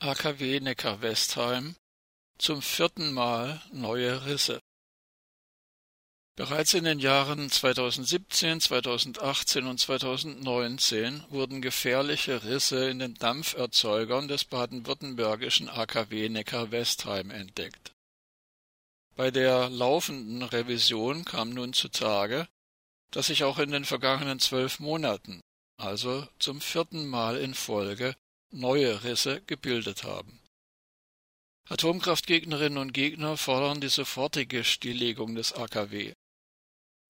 AKW Neckar-Westheim zum vierten Mal neue Risse. Bereits in den Jahren 2017, 2018 und 2019 wurden gefährliche Risse in den Dampferzeugern des baden-württembergischen AKW Neckar-Westheim entdeckt. Bei der laufenden Revision kam nun zutage, dass sich auch in den vergangenen zwölf Monaten, also zum vierten Mal in Folge, neue Risse gebildet haben. Atomkraftgegnerinnen und Gegner fordern die sofortige Stilllegung des AKW.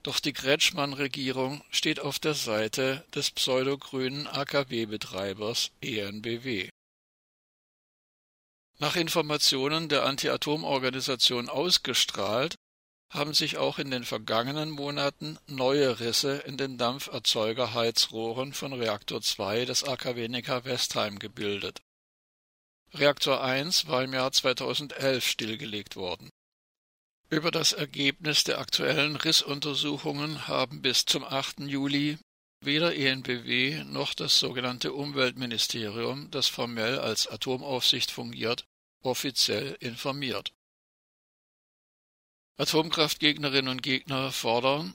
Doch die Kretschmann-Regierung steht auf der Seite des pseudogrünen AKW-Betreibers ENBW. Nach Informationen der Anti-Atom-Organisation ausgestrahlt, haben sich auch in den vergangenen Monaten neue Risse in den Dampferzeugerheizrohren von Reaktor 2 des AKW Neckar-Westheim gebildet. Reaktor 1 war im Jahr 2011 stillgelegt worden über das Ergebnis der aktuellen Rissuntersuchungen haben bis zum 8. Juli weder EnBW noch das sogenannte Umweltministerium, das formell als Atomaufsicht fungiert, offiziell informiert. Atomkraftgegnerinnen und Gegner fordern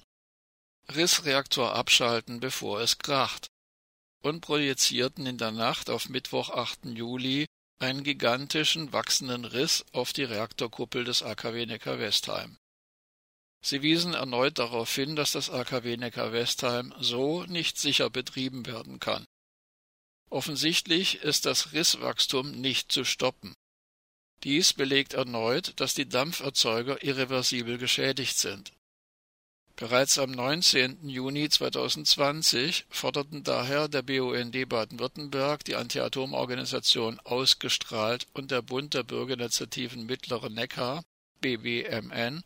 Rissreaktor abschalten, bevor es kracht und projizierten in der Nacht auf Mittwoch, 8. Juli einen gigantischen wachsenden Riss auf die Reaktorkuppel des AKW Neckar-Westheim. Sie wiesen erneut darauf hin, dass das AKW Neckar-Westheim so nicht sicher betrieben werden kann. Offensichtlich ist das Risswachstum nicht zu stoppen. Dies belegt erneut, dass die Dampferzeuger irreversibel geschädigt sind. Bereits am 19. Juni 2020 forderten daher der BUND Baden-Württemberg, die Anti-Atom-Organisation Ausgestrahlt und der Bund der Bürgerinitiativen Mittlerer Neckar BBMN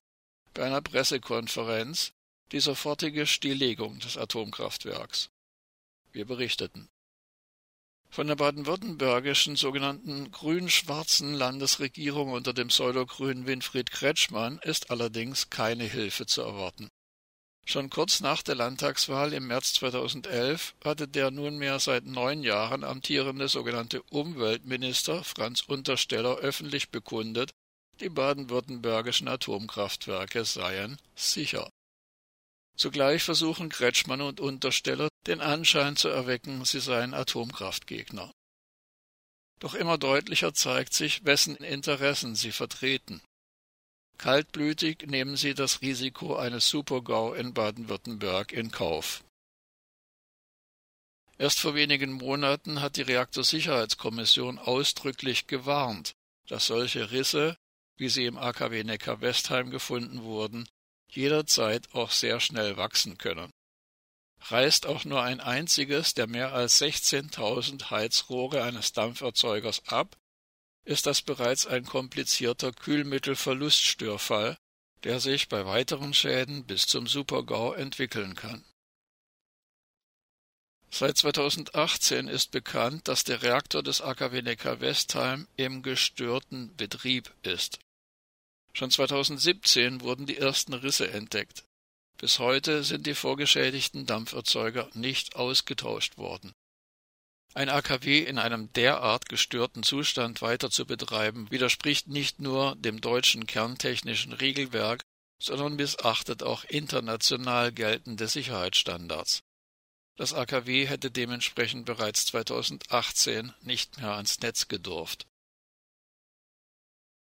bei einer Pressekonferenz die sofortige Stilllegung des Atomkraftwerks. Wir berichteten. Von der baden-württembergischen sogenannten grün-schwarzen Landesregierung unter dem pseudogrünen Winfried Kretschmann ist allerdings keine Hilfe zu erwarten. Schon kurz nach der Landtagswahl im März 2011 hatte der nunmehr seit neun Jahren amtierende sogenannte Umweltminister Franz Untersteller öffentlich bekundet, die baden-württembergischen Atomkraftwerke seien sicher. Zugleich versuchen Kretschmann und Untersteller den Anschein zu erwecken, sie seien Atomkraftgegner. Doch immer deutlicher zeigt sich, wessen Interessen sie vertreten. Kaltblütig nehmen sie das Risiko eines Supergau in Baden-Württemberg in Kauf. Erst vor wenigen Monaten hat die Reaktorsicherheitskommission ausdrücklich gewarnt, dass solche Risse, wie sie im AKW Neckar-Westheim gefunden wurden, jederzeit auch sehr schnell wachsen können. Reißt auch nur ein einziges der mehr als 16.000 Heizrohre eines Dampferzeugers ab, ist das bereits ein komplizierter Kühlmittelverluststörfall, der sich bei weiteren Schäden bis zum Supergau entwickeln kann. Seit 2018 ist bekannt, dass der Reaktor des AKW Neckar-Westheim im gestörten Betrieb ist. Schon 2017 wurden die ersten Risse entdeckt. Bis heute sind die vorgeschädigten Dampferzeuger nicht ausgetauscht worden. Ein AKW in einem derart gestörten Zustand weiter zu betreiben, widerspricht nicht nur dem deutschen kerntechnischen Regelwerk, sondern missachtet auch international geltende Sicherheitsstandards. Das AKW hätte dementsprechend bereits 2018 nicht mehr ans Netz gedurft